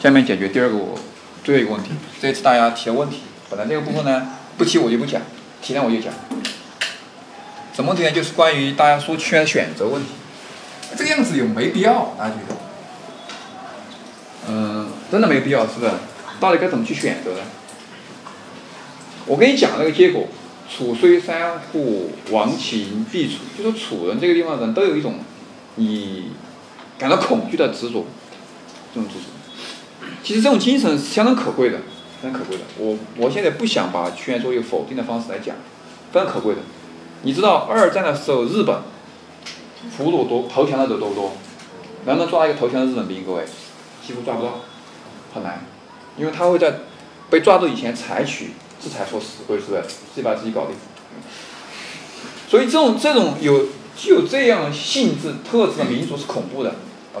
下面解决第二个最后一个问题，这次大家提的问题，本来这个部分呢不提我就不讲，提了我就讲。什么问题呢？就是关于大家说区员选择问题，这个样子有没必要？大家觉得？嗯，真的没必要，是不是？到底该怎么去选择呢？我跟你讲那个结果，楚虽三户，亡秦必楚。就说楚人这个地方人都有一种你感到恐惧的执着，这种执着。其实这种精神是相当可贵的，非常可贵的。我我现在不想把屈原做一个否定的方式来讲，非常可贵的。你知道二战的时候日本俘虏多投降的人多不多？能不能抓一个投降的日本兵？各位，几乎抓不到，很难，因为他会在被抓住以前采取。制裁措施，会是不是自己把自己搞定？所以这种这种有具有这样性质特质的民族是恐怖的，啊，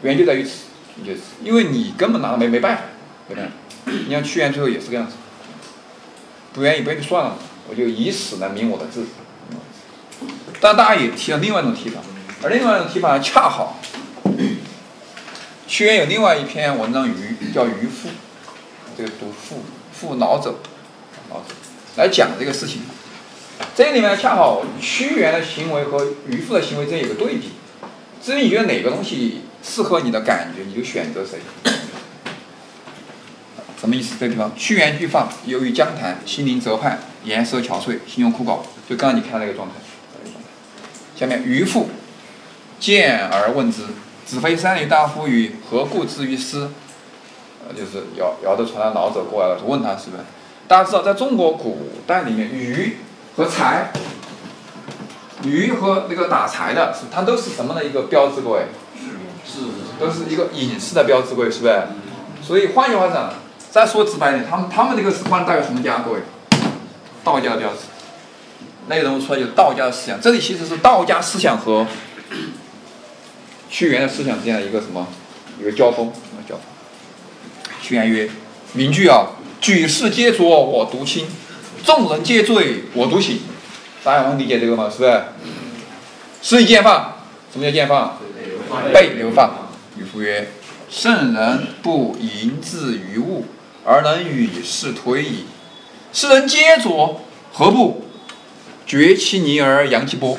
原因就在于此，就是因为你根本拿没没办法，对不对？你像屈原最后也是这样子，不愿意不愿意算了，我就以死来明我的志。但大家也提了另外一种提法，而另外一种提法恰好，屈原有另外一篇文章《渔》，叫《渔父》，这个读父父老者。老者，来讲这个事情，这里面恰好屈原的行为和渔父的行为之间有个对比。至于你觉得哪个东西适合你的感觉，你就选择谁。什么意思？这个地方，屈原巨放，游于江潭，心灵泽畔，颜色憔悴，心胸枯槁，就刚刚你看那个状态。下面渔父见而问之：“子非三闾大夫与？何故之于斯？”呃，就是尧尧的传的老者过来了，就问他是不是？大家知道，在中国古代里面，鱼和财，鱼和那个打财的，是它都是什么的一个标志？各位，是都是一个隐士的标志，各位是不是？所以换句话讲，再说直白点，他们他们那个是官代表什么家？各位，道家的标志，内容出来就是道家的思想。这里其实是道家思想和屈原的思想之间的一个什么一个交锋？交锋。屈原曰：“名句啊。”举世皆浊我独清，众人皆醉我独醒。大家能理解这个吗？是不是？诗以见放。什么叫见放？被流放。渔夫曰：“圣人不淫志于物，而能与世推矣。世人皆浊，何不决其泥而扬其波？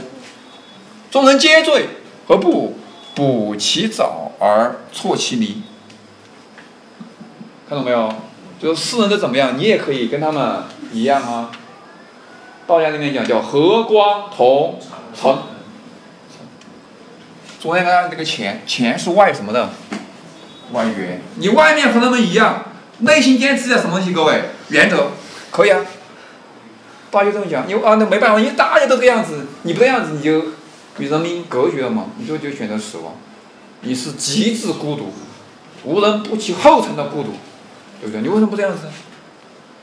众人皆醉，何不补其藻而错其泥？”看懂没有？就是世人都怎么样，你也可以跟他们一样啊。道家里面讲叫和光同尘。昨天看这个钱，钱是外什么的？外援。你外面和他们一样，内心坚持的什么东西？各位，原则，可以啊。大家这么讲，因为啊，那没办法，因为大家都这样子，你不这样子，你就与人民隔绝了嘛，你就就选择死亡。你是极致孤独，无人不其后尘的孤独。对不对？你为什么不这样子？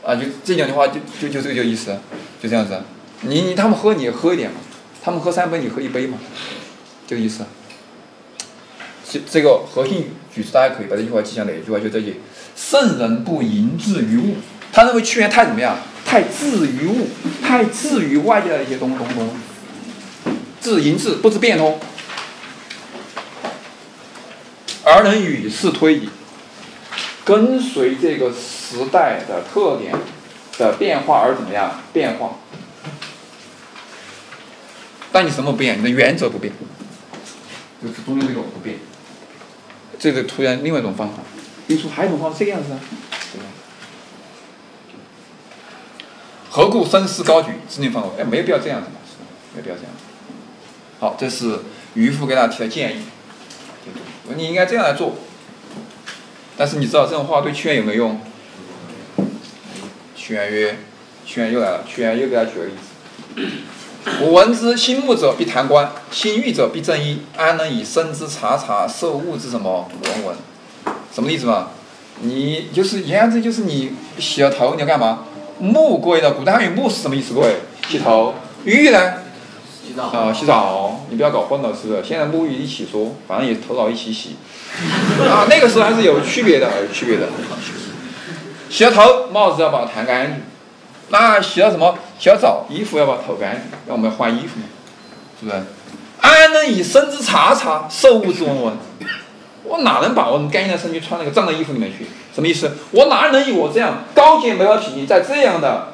啊，就这两句话，就就就这个就意思，就这样子。你你他们喝，你喝一点嘛。他们喝三杯，你喝一杯嘛，这个意思。这这个核心句子，大家可以把这句话记下来。一句话就这句：圣人不淫志于物。他认为屈原太怎么样？太志于物，太志于外界的一些东东东。志淫志，不知变通，而能与世推移。跟随这个时代的特点的变化而怎么样变化？但你什么不变？你的原则不变，就是中间这个不变。这个突然另外一种方法，你说还有一种方法这个样子啊？何故声势高举，制定范围？哎，没有必要这样子嘛，是没必要这样。好，这是渔夫给大家提的建议，你应该这样来做。但是你知道这种话对屈原有没有用？屈原曰：“屈原又来了。”屈原又给他举个例子：“吾闻之，心慕者必弹冠，心欲者必正衣。安能以身之察察，受物之什么闻闻？”什么意思嘛？你就是言下之意就是你洗了头你要干嘛？沐各位的古代汉语沐是什么意思？各位洗头，浴呢？啊，洗澡，你不要搞混了，是不是？现在沐浴一起说，反正也头脑一起洗。啊，那个时候还是有区别的，有区别的。洗了头，帽子要把它弹干净。那洗了什么？洗了澡，衣服要把它脱干净，那我们要换衣服嘛，是不是？安能以身之察察，受物之闻闻？我哪能把我干净的身躯穿那个脏的衣服里面去？什么意思？我哪能以我这样高洁美好体型，在这样的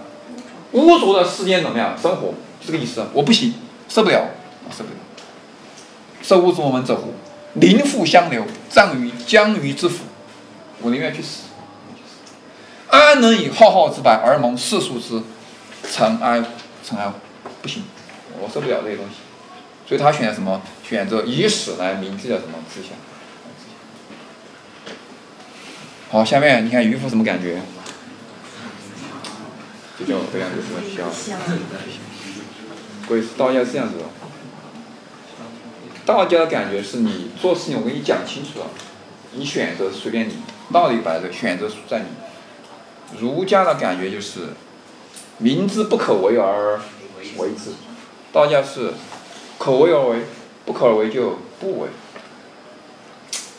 污浊的世间怎么样生活？这个意思，我不行，受不了，受不了。受物之我们者乎？临腹相留，葬于江鱼之腹。我宁愿去死。安能以浩浩之白而蒙世俗之尘埃？尘埃不行，我受不了这些东西。所以他选什么？选择以死来铭记的什么志向？好，下面你看渔夫什么感觉？就叫这样子什么香？鬼是道家这样子的。道家的感觉是你做事情，我跟你讲清楚了，你选择随便你，道理摆着，选择在你。儒家的感觉就是明知不可为而为之，道家是可为而为，不可为就不为。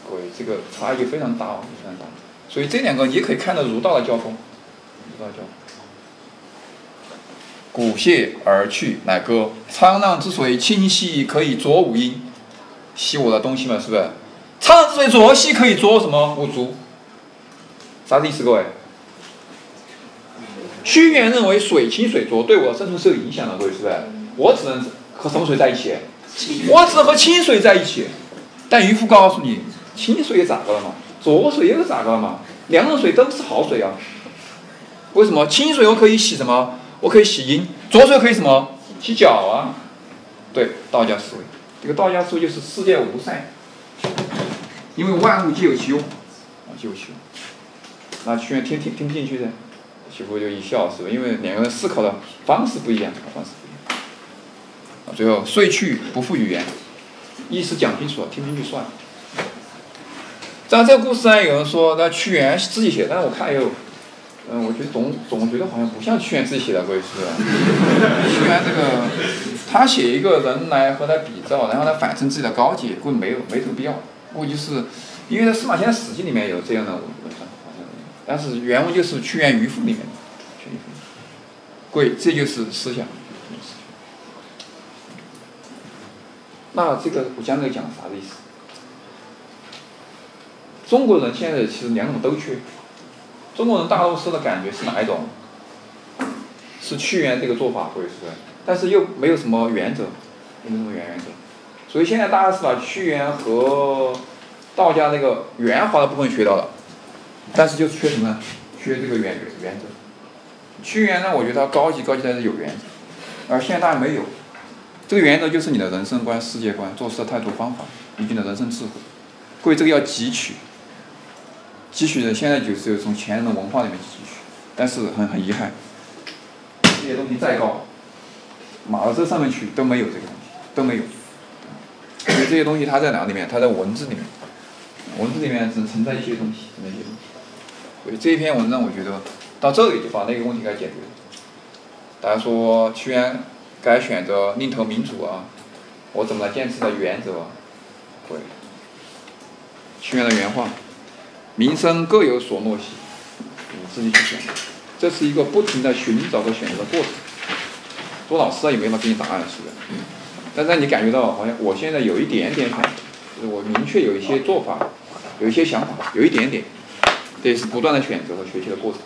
各位，这个差异非常大，非常大。所以这两个你也可以看到儒道的交锋，儒道交锋。鼓谢而去，乃歌。沧浪之水清兮，可以濯吾缨。洗我的东西嘛，是不是？沧浪之水浊兮，可以濯什么？吾足。啥子意思，各位？屈原认为水清水浊对我的生存是有影响的，各位是不是？我只能和什么水在一起？我只和清水在一起。但渔夫告诉你，清水也咋个了嘛？浊水又咋个了嘛？两种水都是好水啊。为什么？清水我可以洗什么？我可以洗阴。浊水可以什么？洗脚啊。对，道家思维。这个道家思维就是世界无善，因为万物皆有其用，啊，皆有其用。那屈原听听听不进去噻，媳妇就一笑，是吧？因为两个人思考的方式不一样，方式不一样。啊，最后睡去不复语言，意思讲清楚了，听不进去算了。但这个故事呢，有人说那屈原自己写，但是我看有，嗯，我觉得总总觉得好像不像屈原自己写的，各位是。屈原这个，他写一个人来和他比照，然后他反衬自己的高洁，估计没有没这个必要。估计是，因为在司马迁的《史记》里面有这样的但是原文就是屈原渔父里面的。屈原渔父贵，这就是思想。那这个我讲这个讲啥的意思？中国人现在其实两种都缺。中国人大多数的感觉是哪一种？是屈原这个做法，或者是，但是又没有什么原则，没有什么原原则。所以现在大家是把屈原和道家那个圆滑的部分学到了，但是就是缺什么呢？缺这个原原则。屈原呢，我觉得他高级高级在是有原则，而现在大家没有。这个原则就是你的人生观、世界观、做事的态度、方法，以及你的人生智慧。各位，这个要汲取。汲取的现在就是从前人的文化里面汲取，但是很很遗憾，这些东西再高，码到这上面去都没有这个东西，都没有。所以这些东西它在哪里面？它在文字里面，文字里面只存在一些东西，那些东西。所以这一篇文章我觉得到这里就把那个问题给解决了。大家说屈原该选择另投民主啊？我怎么来坚持的原则啊？会。屈原的原话。民生各有所诺兮，你自己去选。这是一个不停的寻找和选择的过程。做老师啊也没法给你答案，是的。但是你感觉到好像我现在有一点点，就是我明确有一些做法，有一些想法，有一点点。这是不断的选择和学习的过程。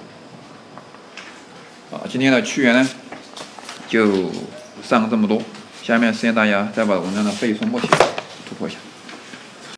啊，今天的屈原呢，就上这么多。下面实验大家再把文章的背诵默写突破一下。